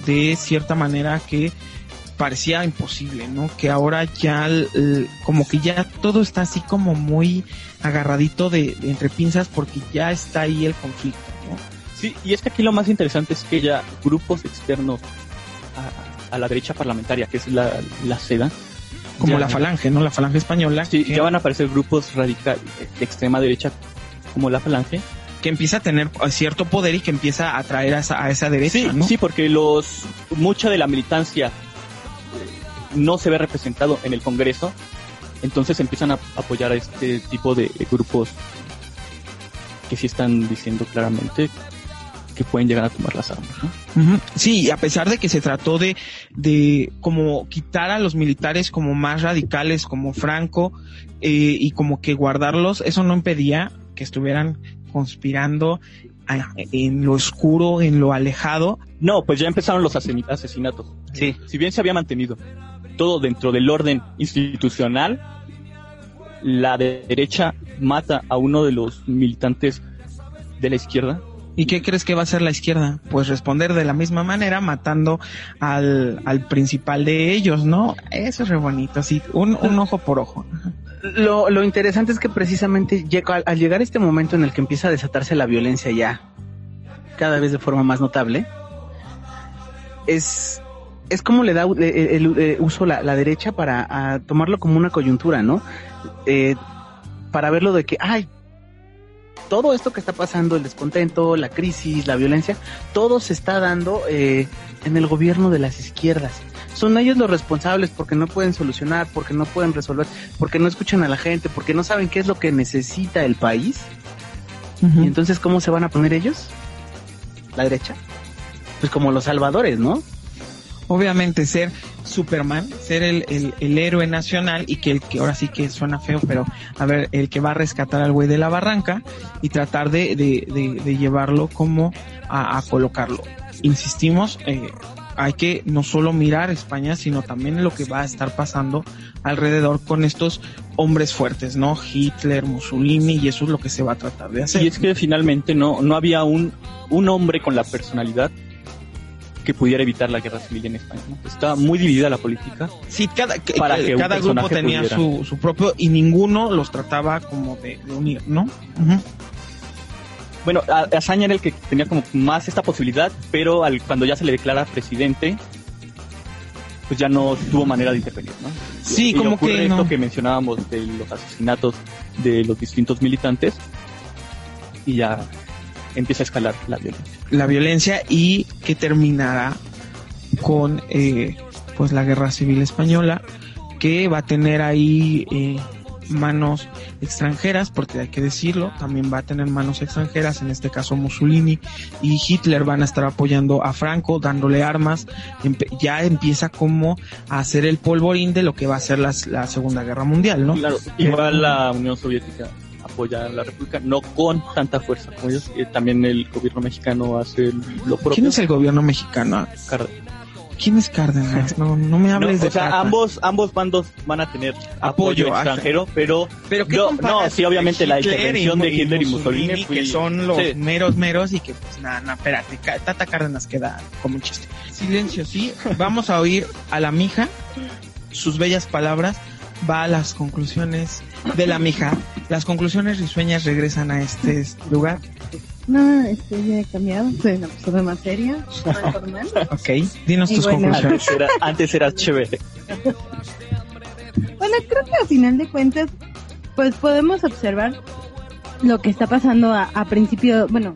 de cierta manera que parecía imposible, ¿no? Que ahora ya, como que ya todo está así como muy agarradito de, de entre pinzas porque ya está ahí el conflicto, ¿no? Sí, y es que aquí lo más interesante es que ya grupos externos a, a la derecha parlamentaria, que es la, la SEDA, Como ya- la falange, ¿no? La falange española. Sí, que, ya van a aparecer grupos radicales de extrema derecha como la falange. que empieza a tener cierto poder y que empieza a atraer a esa, a esa derecha, Sí, ¿no? sí, porque los mucha de la militancia eh, no se ve representado en el Congreso, entonces empiezan a apoyar a este tipo de grupos que sí están diciendo claramente que pueden llegar a tomar las armas. Sí, a pesar de que se trató de, de como quitar a los militares como más radicales, como Franco, eh, y como que guardarlos, eso no impedía que estuvieran conspirando en lo oscuro, en lo alejado. No, pues ya empezaron los asesinatos. Sí. Si bien se había mantenido todo dentro del orden institucional, la de- derecha mata a uno de los militantes de la izquierda ¿Y qué crees que va a hacer la izquierda? Pues responder de la misma manera, matando al, al principal de ellos, ¿no? Eso es re bonito, así, un, un ojo por ojo. Lo, lo interesante es que precisamente al, al llegar este momento en el que empieza a desatarse la violencia ya cada vez de forma más notable, es, es como le da u- el, el- el uso la, la derecha para a tomarlo como una coyuntura, ¿no? Eh, para verlo de que, ay, todo esto que está pasando, el descontento, la crisis, la violencia, todo se está dando eh, en el gobierno de las izquierdas. Son ellos los responsables porque no pueden solucionar, porque no pueden resolver, porque no escuchan a la gente, porque no saben qué es lo que necesita el país. Y entonces, ¿cómo se van a poner ellos? La derecha. Pues como los salvadores, ¿no? Obviamente ser Superman, ser el, el, héroe nacional y que el que ahora sí que suena feo, pero a ver, el que va a rescatar al güey de la barranca y tratar de, de, de, de llevarlo como a, a colocarlo. Insistimos, eh, hay que no solo mirar España, sino también lo que va a estar pasando alrededor con estos hombres fuertes, ¿no? Hitler, Mussolini, y eso es lo que se va a tratar de hacer. Y es que finalmente no, no había un, un hombre con la personalidad que pudiera evitar la guerra civil en España. ¿no? Estaba muy dividida la política. Sí, cada, que- Para que un cada grupo tenía su, su propio y ninguno los trataba como de, de unir, ¿no? Bueno, Azaña era el que tenía como más esta posibilidad, pero al, cuando ya se le declara presidente, pues ya no tuvo manera de intervenir, ¿no? Sí, Y como ocurre que esto no. que mencionábamos de los asesinatos de los distintos militantes y ya empieza a escalar la violencia. la violencia y que terminará con eh, pues la guerra civil española que va a tener ahí eh, manos extranjeras porque hay que decirlo también va a tener manos extranjeras en este caso Mussolini y Hitler van a estar apoyando a Franco dándole armas ya empieza como a hacer el polvorín de lo que va a ser la segunda guerra mundial no Claro, igual la Unión Soviética apoya a la República, no con tanta fuerza como ellos, eh, también el gobierno mexicano hace lo propio. quién es el gobierno mexicano Car- quién es Cárdenas <laughs> no no me No, hables de o sea, ambos ambos bandos van a tener apoyo, Apoyo, ajá. extranjero, pero Pero ¿qué no, no, sí, obviamente la intervención de Hitler y Mussolini, que son los sí. meros meros y que pues nada, nada, espérate, Tata Cárdenas queda como un chiste. Silencio, sí, <laughs> vamos a oír a la mija, sus bellas palabras, va a las conclusiones de la mija. Las conclusiones risueñas regresan a este lugar. No, este, ya he cambiado. Soy una persona más seria, <laughs> más formal. Ok, dinos Y tus bueno. conclusiones. antes era, antes era chévere. <laughs> Bueno, creo que a final de cuentas, pues podemos observar lo que está pasando a, a principio, bueno,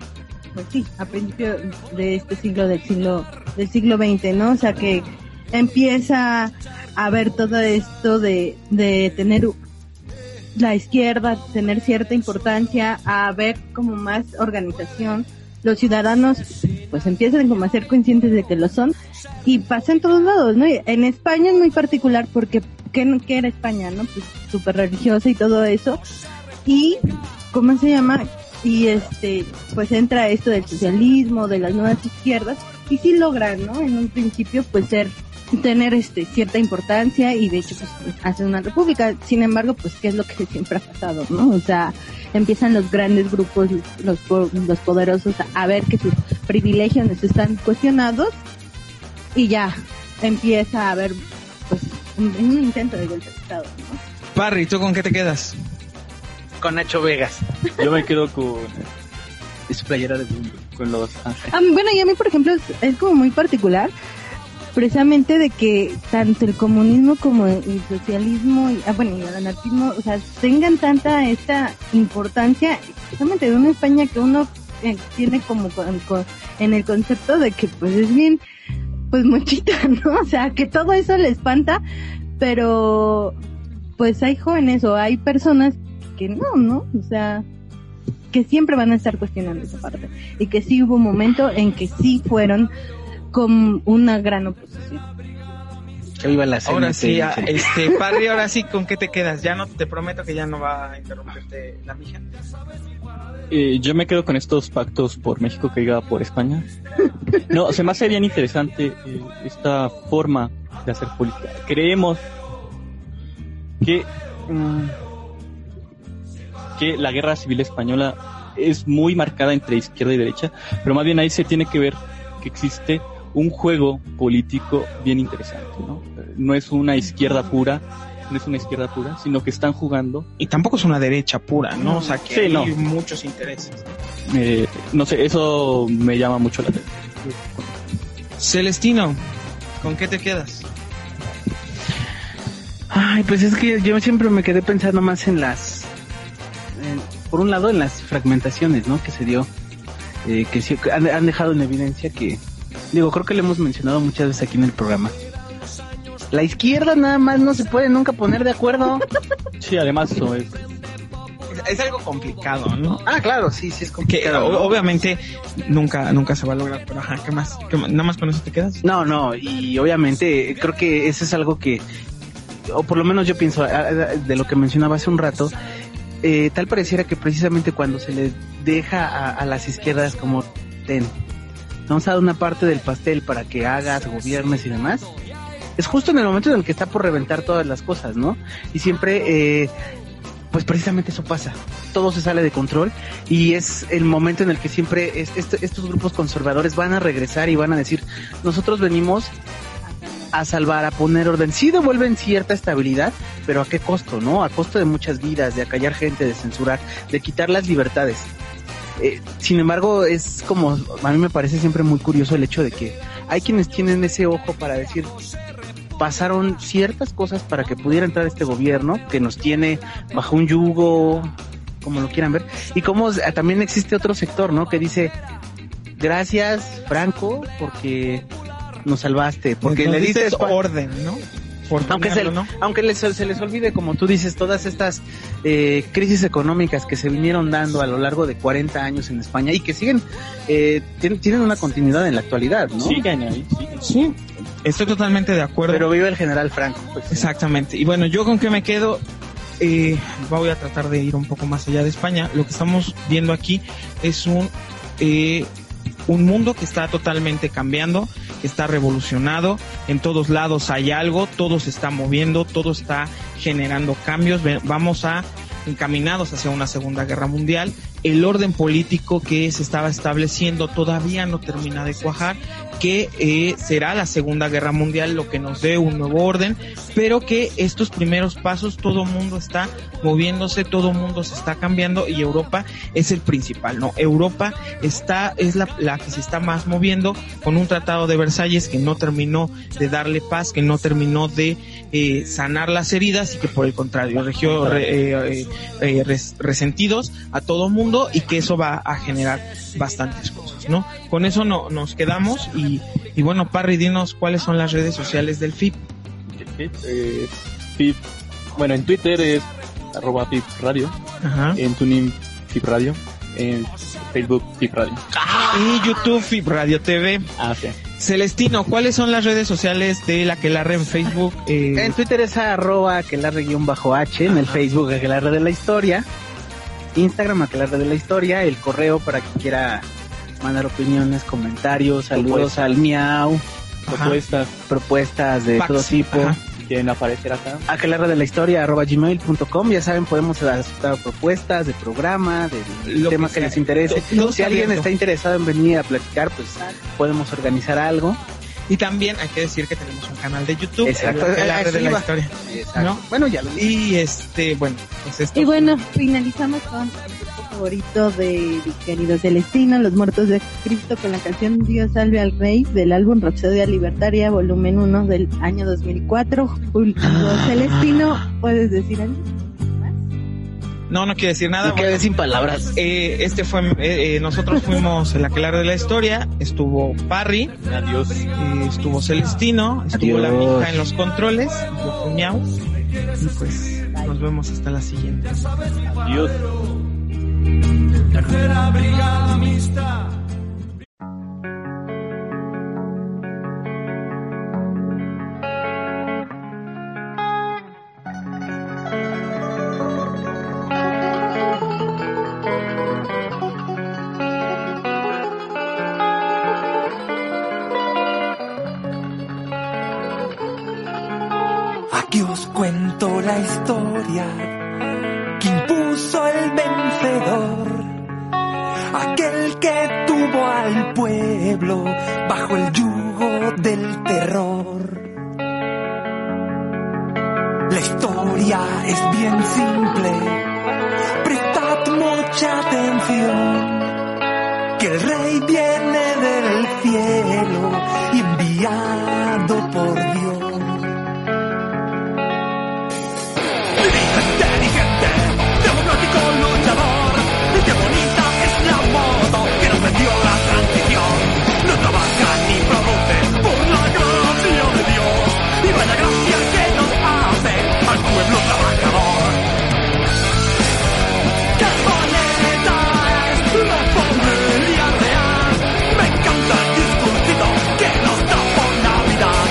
pues sí, a principio de este siglo, del siglo, del siglo XX, ¿no? O sea que empieza a ver todo esto de, de tener la izquierda, tener cierta importancia, a ver como más organización. Los ciudadanos pues empiezan como a ser conscientes de que lo son y pasa en todos lados, ¿no? En España es muy particular porque ¿qué, qué era España, no? Pues súper religiosa y todo eso. Y, ¿cómo se llama? Y este, pues entra esto del socialismo, de las nuevas izquierdas, y sí logran, ¿no? En un principio, pues ser, tener este, cierta importancia y de hecho, pues hacen una república. Sin embargo, pues, ¿qué es lo que <laughs> siempre ha pasado, no? O sea, empiezan los grandes grupos, los, po- los poderosos a, ver que sus privilegios están cuestionados y ya empieza a haber pues un, un intento de golpe de estado ¿no? Parry, ¿tú con qué te quedas? Con Nacho Vegas. Yo me quedo con, Y su playera de mundo. con los ángeles. Ah, bueno y a mí por ejemplo es, es como muy particular precisamente de que tanto el comunismo como el socialismo y, ah, bueno y el anarquismo o sea tengan tanta esta importancia precisamente de una España que uno eh, tiene como con- en el concepto de que pues es bien pues mochita <laughs> no o sea que todo eso le espanta pero pues hay jóvenes o hay personas que no no o sea que siempre van a estar cuestionando esa parte. Y que sí hubo un momento en que sí fueron con una gran oposición. Que viva la Ahora sí, a- este, Parry, ahora sí, ¿con qué te quedas? Ya no, te prometo que ya no va a interrumpirte la mija. Eh, yo me quedo con estos pactos por México que iba por España. No, se me hace bien interesante eh, esta forma de hacer política. Creemos que, mm, que la guerra civil española es muy marcada entre izquierda y derecha, pero más bien ahí se tiene que ver que existe un juego político bien interesante, ¿no? No es una izquierda pura, no es una izquierda pura, sino que están jugando Y tampoco es una derecha pura, ¿no? O sea, que Sí, hay no. muchos intereses. Eh, no sé, eso me llama mucho la atención. Celestino, ¿con qué te quedas? Ay, pues es que yo siempre me quedé pensando más en las, en- por un lado en las fragmentaciones, ¿no? Que se dio, eh, que sí- han dejado en evidencia que, digo, creo que lo hemos mencionado muchas veces aquí en el programa. La izquierda nada más no se puede nunca poner de acuerdo. <laughs> Sí, además eso es. Es, algo complicado, ¿no? Ah, claro, sí, sí es complicado. ¿no? obviamente nunca nunca se va a lograr, pero ajá, ¿qué más? ¿Qué más? ¿Nada más con eso te quedas? No, no, y obviamente creo que eso es algo que, o por lo menos yo pienso, de lo que mencionaba hace un rato, eh, tal pareciera que precisamente cuando se les deja a, a las izquierdas como, ten, vamos a dar una parte del pastel para que hagas, gobiernes y demás, es justo en el momento en el que está por reventar todas las cosas, ¿no? Y siempre, eh, pues precisamente eso pasa. Todo se sale de control y es el momento en el que siempre es- est- estos grupos conservadores van a regresar y van a decir, nosotros venimos a salvar, a poner orden. Sí devuelven cierta estabilidad, pero ¿a qué costo, no? A costo de muchas vidas, de acallar gente, de censurar, de quitar las libertades. Eh, sin embargo, es como, a mí me parece siempre muy curioso el hecho de que hay quienes tienen ese ojo para decir, pasaron ciertas cosas para que pudiera entrar este gobierno que nos tiene bajo un yugo, como lo quieran ver, y como también existe otro sector, ¿no? Que dice, gracias Franco, porque nos salvaste, porque le dices orden, ¿no? Aunque se, ¿no? aunque les, se les olvide, como tú dices, todas estas eh, crisis económicas que se vinieron dando a lo largo de 40 años en España y que siguen, eh, tienen, una continuidad en la actualidad, ¿no? Siguen ahí, siguen. Sí, estoy totalmente de acuerdo. Pero vive el general Franco. Pues, Exactamente. Y bueno, yo con qué me quedo, eh, voy a tratar de ir un poco más allá de España. Lo que estamos viendo aquí es un eh, un mundo que está totalmente cambiando, está revolucionado, en todos lados hay algo, todo se está moviendo, todo está generando cambios, vamos a encaminados hacia una segunda guerra mundial el orden político que se estaba estableciendo todavía no termina de cuajar, que eh, será la Segunda Guerra Mundial lo que nos dé un nuevo orden, pero que estos primeros pasos todo mundo está moviéndose, todo mundo se está cambiando y Europa es el principal, ¿no? Europa está, es la, la que se está más moviendo con un tratado de Versalles que no terminó de darle paz, que no terminó de eh, sanar las heridas y que por el contrario regió eh, eh, resentidos a todo el mundo y que eso va a generar bastantes cosas, ¿no? Con eso no, nos quedamos y, y bueno, Parry, dinos cuáles son las redes sociales del FIP. FIP, bueno, en Twitter es arroba FIP Radio, en Tuning FIP Radio, en Facebook FIP Radio. Y YouTube FIP Radio TV. Ah, sí. Celestino, ¿cuáles son las redes sociales de la Aquelarre en Facebook? Eh... En Twitter es arroba aquelarre-h, en el Facebook Aquelarre de la Historia. Instagram, Aquelarre de la Historia, el correo para quien quiera mandar opiniones, comentarios, saludos al miau, propuestas, propuestas de todo tipo. Quieren aparecer acá. Aquelarre de la historia arroba gmail.com, ya saben, podemos aceptar propuestas de programa, de tema que, les interese. si alguien está interesado en venir a platicar, pues podemos organizar algo. Y también hay que decir que tenemos un canal de YouTube. Exacto. El, arte de la historia. ¿no? Bueno, ya lo Y este, bueno, pues esto. Y bueno, finalizamos con el grupo favorito de mi querido Celestino, Los Muertos de Cristo, con la canción Dios salve al Rey del álbum Rapsodia Libertaria, volumen 1 del año 2004. Julio Celestino, ¿puedes decir algo? No, no quiero decir nada. Me quedé sin palabras. Eh, este fue, eh, eh, nosotros fuimos el aquelarre de la historia. Estuvo Parry. Adiós. Eh, estuvo Celestino. Estuvo la mija en los controles. Yo fui Miau. Y pues nos vemos hasta la siguiente. Adiós. Tercera brigada mixta. Aquí os cuento la historia que impuso el vencedor, aquel que tuvo al pueblo bajo el yugo del terror. La historia es bien simple, prestad mucha atención, que el rey viene del cielo enviado por Dios. Pueblo trabajador. ¡Qué bonita es la familia real! Me encanta el discursito que nos da por Navidad.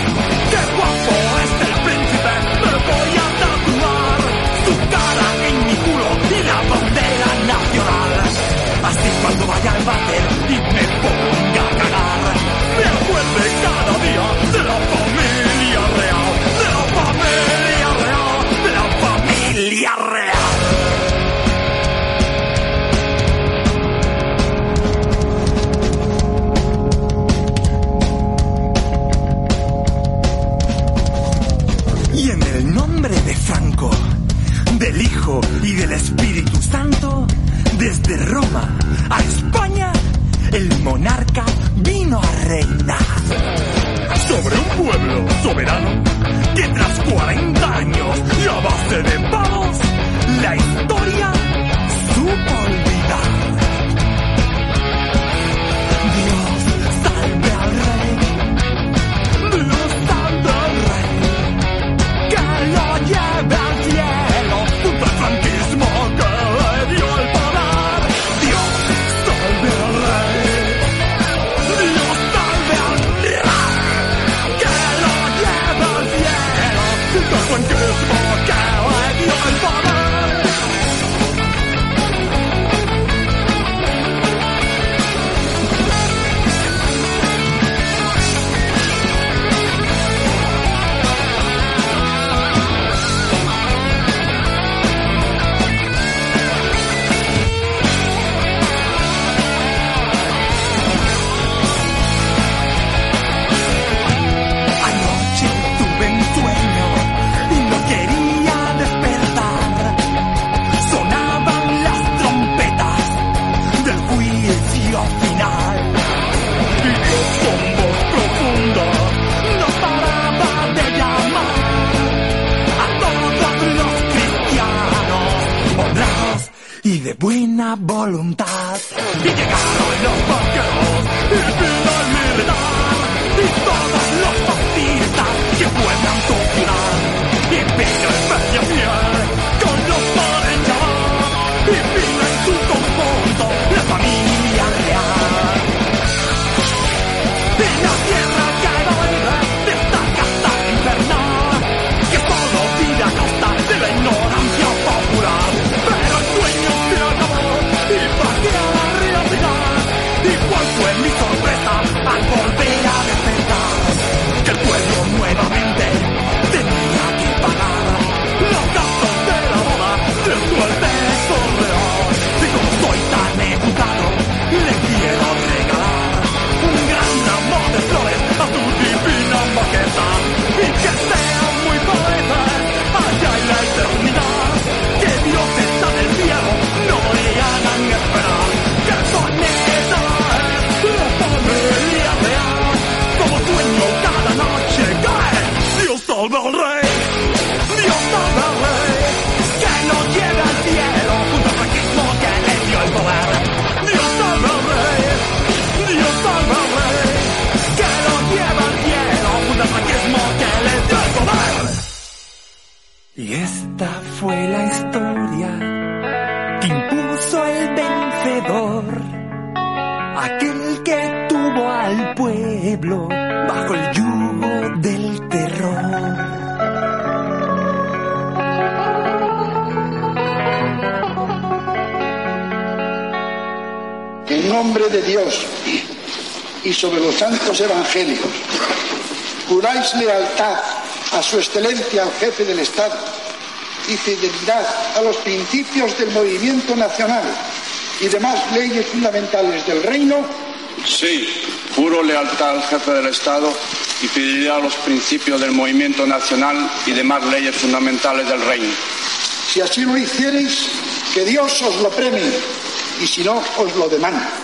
¡Qué guapo es el príncipe! Me voy a tatuar su cara en mi culo y la bandera nacional. Así cuando vaya al váter y me ponga Y del Espíritu Santo, Desde Roma a España, el monarca vino a reinar. Sobre un pueblo soberano que tras 40 años y a base de pavos, la historia supo voluntad. Y llegaron los vaqueros y el militar y todos los fascistas que pueblan su ciudad. Y vino pueblo bajo el yugo del terror. En nombre de Dios y sobre los santos evangelios, juráis lealtad a su excelencia al jefe del Estado y fidelidad a los principios del movimiento nacional y demás leyes fundamentales del reino. Sí, juro lealtad al jefe del Estado y fidelidad a los principios del movimiento nacional y demás leyes fundamentales del reino. Si así lo hiciereis, que Dios os lo premie y si no, os lo demanda.